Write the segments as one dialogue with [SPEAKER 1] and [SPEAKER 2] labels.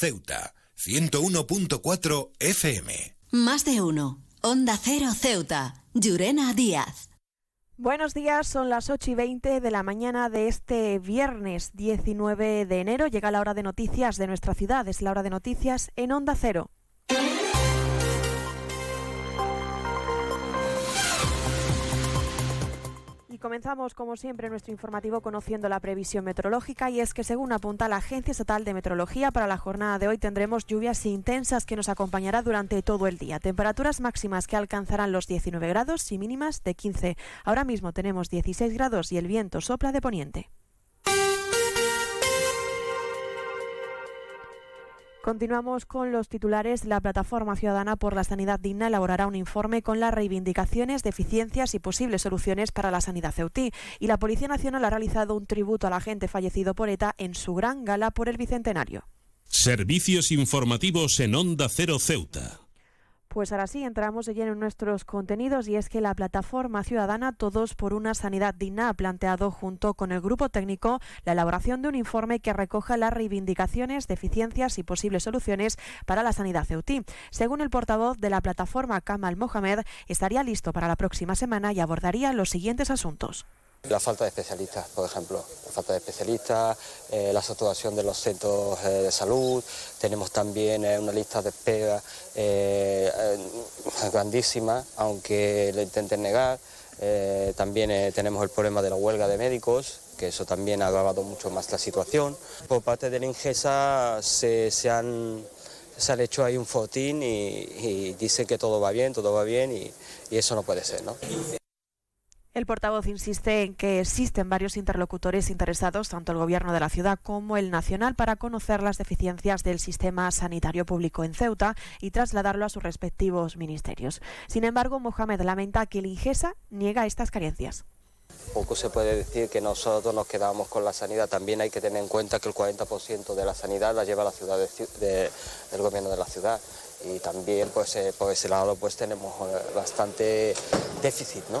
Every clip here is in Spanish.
[SPEAKER 1] Ceuta, 101.4 FM.
[SPEAKER 2] Más de uno. Onda Cero Ceuta. Llurena Díaz.
[SPEAKER 3] Buenos días, son las 8 y 20 de la mañana de este viernes 19 de enero. Llega la hora de noticias de nuestra ciudad, es la hora de noticias en Onda Cero. Comenzamos, como siempre, nuestro informativo conociendo la previsión meteorológica y es que, según apunta la Agencia Estatal de Meteorología, para la jornada de hoy tendremos lluvias intensas que nos acompañará durante todo el día. Temperaturas máximas que alcanzarán los 19 grados y mínimas de 15. Ahora mismo tenemos 16 grados y el viento sopla de poniente. Continuamos con los titulares. La Plataforma Ciudadana por la Sanidad Digna elaborará un informe con las reivindicaciones, deficiencias y posibles soluciones para la sanidad ceutí. Y la Policía Nacional ha realizado un tributo a la gente fallecido por ETA en su gran gala por el Bicentenario.
[SPEAKER 4] Servicios informativos en Onda Cero Ceuta.
[SPEAKER 3] Pues ahora sí, entramos de lleno en nuestros contenidos y es que la plataforma ciudadana Todos por una Sanidad Digna ha planteado junto con el grupo técnico la elaboración de un informe que recoja las reivindicaciones, deficiencias y posibles soluciones para la sanidad ceutí. Según el portavoz de la plataforma Kamal Mohamed, estaría listo para la próxima semana y abordaría los siguientes asuntos.
[SPEAKER 5] La falta de especialistas, por ejemplo, la falta de especialistas, eh, la saturación de los centros eh, de salud, tenemos también eh, una lista de espera grandísima, aunque lo intenten negar. también tenemos el problema de la huelga de médicos, que eso también ha agravado mucho más la situación. Por parte de la Ingesa se, han hecho ahí un fotín y, dice que todo va bien, todo va bien y, y eso no puede ser, ¿no?
[SPEAKER 3] El portavoz insiste en que existen varios interlocutores interesados, tanto el Gobierno de la ciudad como el nacional, para conocer las deficiencias del sistema sanitario público en Ceuta y trasladarlo a sus respectivos ministerios. Sin embargo, Mohamed lamenta que el INGESA niega estas carencias.
[SPEAKER 5] Poco se puede decir que nosotros nos quedamos con la sanidad. También hay que tener en cuenta que el 40% de la sanidad la lleva la ciudad del gobierno de la ciudad. Y también pues, eh, por ese lado pues tenemos eh, bastante déficit, ¿no?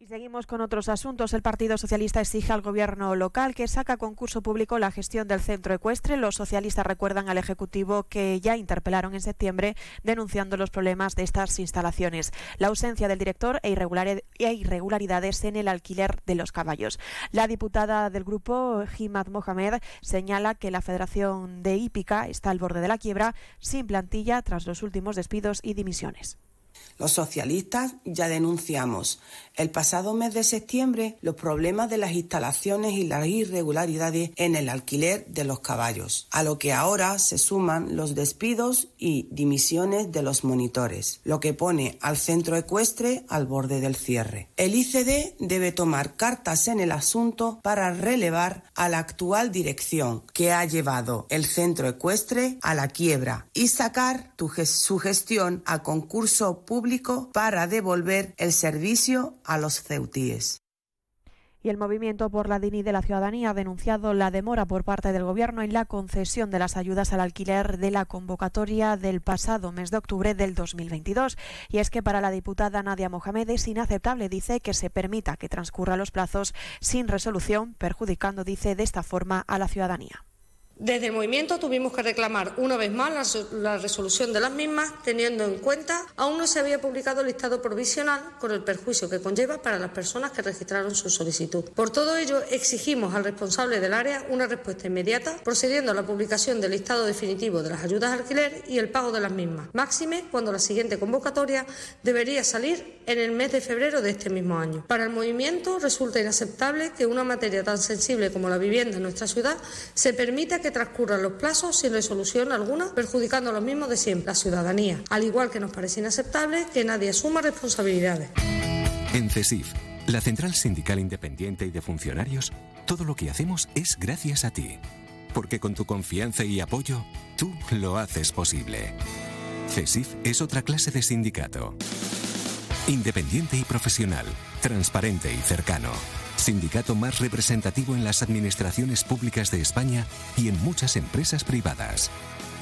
[SPEAKER 3] Y seguimos con otros asuntos. El Partido Socialista exige al gobierno local que saca a concurso público la gestión del centro ecuestre. Los socialistas recuerdan al Ejecutivo que ya interpelaron en septiembre denunciando los problemas de estas instalaciones, la ausencia del director e, e irregularidades en el alquiler de los caballos. La diputada del grupo, Jimad Mohamed, señala que la Federación de Hípica está al borde de la quiebra sin plantilla tras los últimos despidos y dimisiones.
[SPEAKER 6] Los socialistas ya denunciamos el pasado mes de septiembre los problemas de las instalaciones y las irregularidades en el alquiler de los caballos, a lo que ahora se suman los despidos y dimisiones de los monitores, lo que pone al centro ecuestre al borde del cierre. El ICD debe tomar cartas en el asunto para relevar a la actual dirección que ha llevado el centro ecuestre a la quiebra y sacar su gestión a concurso público para devolver el servicio a los ceutíes.
[SPEAKER 3] Y el Movimiento por la Dignidad de la Ciudadanía ha denunciado la demora por parte del Gobierno en la concesión de las ayudas al alquiler de la convocatoria del pasado mes de octubre del 2022. Y es que para la diputada Nadia Mohamed es inaceptable, dice, que se permita que transcurran los plazos sin resolución, perjudicando, dice, de esta forma a la ciudadanía.
[SPEAKER 7] Desde el movimiento tuvimos que reclamar una vez más la, resolución de las mismas, teniendo en cuenta aún no se había publicado el listado provisional con el perjuicio que conlleva para las personas que registraron su solicitud. Por todo ello, exigimos al responsable del área una respuesta inmediata, procediendo a la publicación del listado definitivo de las ayudas al alquiler y el pago de las mismas, máxime cuando la siguiente convocatoria debería salir en el mes de febrero de este mismo año. Para el movimiento resulta inaceptable que una materia tan sensible como la vivienda en nuestra ciudad se permita que transcurran los plazos sin resolución alguna, perjudicando a los mismos de siempre, la ciudadanía, al igual que nos parece inaceptable que nadie asuma responsabilidades.
[SPEAKER 8] En CESIF, la Central Sindical Independiente y de Funcionarios, todo lo que hacemos es gracias a ti. Porque con tu confianza y apoyo, tú lo haces posible. CESIF es otra clase de sindicato. Independiente y profesional, transparente y cercano sindicato más representativo en las administraciones públicas de España y en muchas empresas privadas.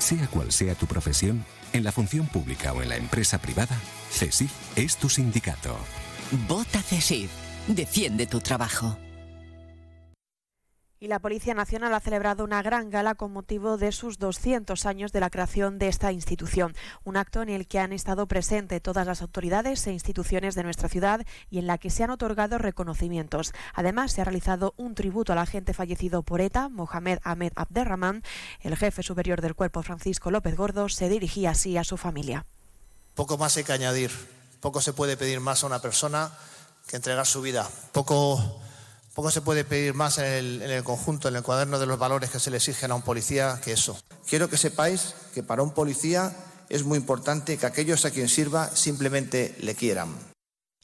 [SPEAKER 8] Sea cual sea tu profesión, en la función pública o en la empresa privada, CESIF es tu sindicato.
[SPEAKER 2] Vota CESIF. Defiende tu trabajo.
[SPEAKER 3] Y la Policía Nacional ha celebrado una gran gala con motivo de sus 200 años de la creación de esta institución. Un acto en el que han estado presentes todas las autoridades e instituciones de nuestra ciudad y en la que se han otorgado reconocimientos. Además, se ha realizado un tributo al agente fallecido por ETA, Mohamed Ahmed Abderrahman. El jefe superior del cuerpo, Francisco López Gordo, se dirigía así a su familia.
[SPEAKER 9] Poco más hay que añadir. Poco se puede pedir más a una persona que entregar su vida. Poco poco se puede pedir más en el, conjunto, en el cuaderno de los valores que se le exigen a un policía que eso. Quiero que sepáis que para un policía es muy importante que aquellos a quien sirva simplemente le quieran.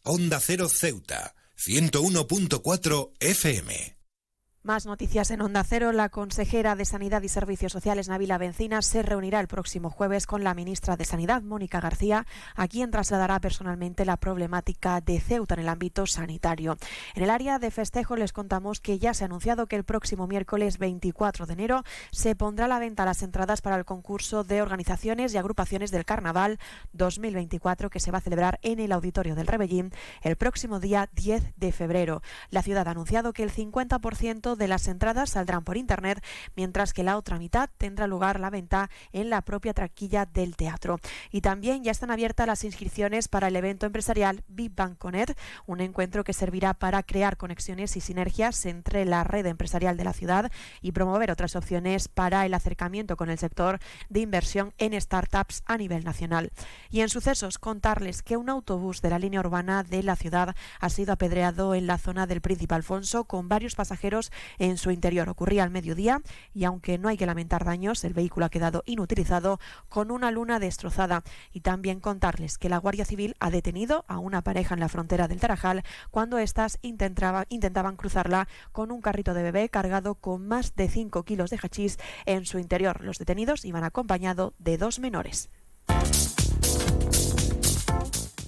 [SPEAKER 1] Onda Cero Ceuta, 101.4 FM.
[SPEAKER 3] Más noticias en Onda Cero. La consejera de Sanidad y Servicios Sociales, Navila Bencina, se reunirá el próximo jueves con la ministra de Sanidad, Mónica García, a quien trasladará personalmente la problemática de Ceuta en el ámbito sanitario. En el área de festejo les contamos que ya se ha anunciado que el próximo miércoles 24 de enero se pondrá a la venta las entradas para el concurso de organizaciones y agrupaciones del Carnaval 2024 que se va a celebrar en el Auditorio del Rebellín el próximo día 10 de febrero. La ciudad ha anunciado que el 50% de las entradas saldrán por internet, mientras que la otra mitad tendrá lugar la venta en la propia traquilla del teatro. Y también ya están abiertas las inscripciones para el evento empresarial Big Bang Connect, un encuentro que servirá para crear conexiones y sinergias entre la red empresarial de la ciudad y promover otras opciones para el acercamiento con el sector de inversión en startups a nivel nacional. Y en sucesos, contarles que un autobús de la línea urbana de la ciudad ha sido apedreado en la zona del Príncipe Alfonso con varios pasajeros en su interior. Ocurría al mediodía y aunque no hay que lamentar daños, el vehículo ha quedado inutilizado con una luna destrozada. Y también contarles que la Guardia Civil ha detenido a una pareja en la frontera del Tarajal cuando éstas intentaba, intentaban cruzarla con un carrito de bebé cargado con más de 5 kilos de hachís en su interior. Los detenidos iban acompañados de dos menores.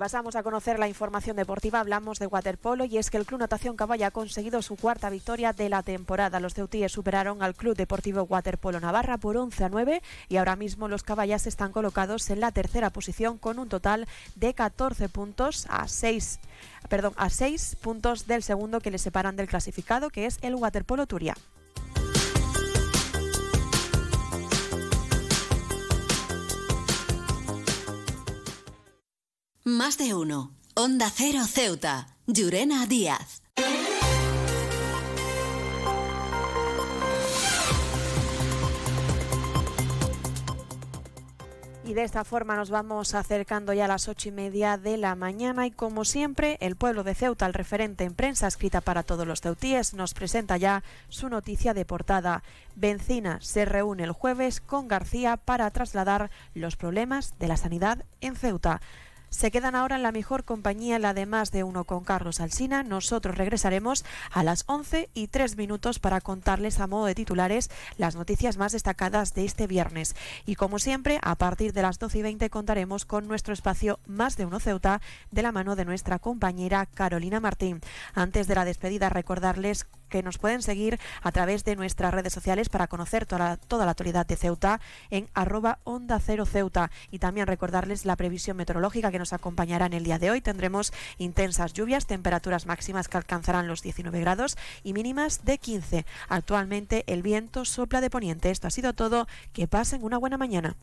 [SPEAKER 3] Pasamos a conocer la información deportiva. Hablamos de waterpolo y es que el Club Natación Caballa ha conseguido su cuarta victoria de la temporada. Los ceutíes superaron al Club Deportivo Waterpolo Navarra por 11 a 9 y ahora mismo los caballas están colocados en la tercera posición con un total de 14 puntos a 6 perdón, a 6 puntos del segundo que les separan del clasificado que es el Waterpolo Turia.
[SPEAKER 2] De uno. Onda Cero Ceuta. Llurena Díaz.
[SPEAKER 3] Y de esta forma nos vamos acercando ya a las ocho y media de la mañana y como siempre el pueblo de Ceuta, el referente en prensa escrita para todos los ceutíes, nos presenta ya su noticia de portada. Bencina se reúne el jueves con García para trasladar los problemas de la sanidad en Ceuta. Se quedan ahora en la mejor compañía, la de más de uno con Carlos Alsina. Nosotros regresaremos a las 11 y 3 minutos para contarles a modo de titulares las noticias más destacadas de este viernes. Y como siempre, a partir de las 12 y 20 contaremos con nuestro espacio Más de uno Ceuta de la mano de nuestra compañera Carolina Martín. Antes de la despedida, recordarles que nos pueden seguir a través de nuestras redes sociales para conocer toda la, toda la actualidad de Ceuta en arroba onda cero Ceuta y también recordarles la previsión meteorológica que nos acompañará en el día de hoy. Tendremos intensas lluvias, temperaturas máximas que alcanzarán los 19 grados y mínimas de 15. Actualmente el viento sopla de poniente. Esto ha sido todo. Que pasen una buena mañana.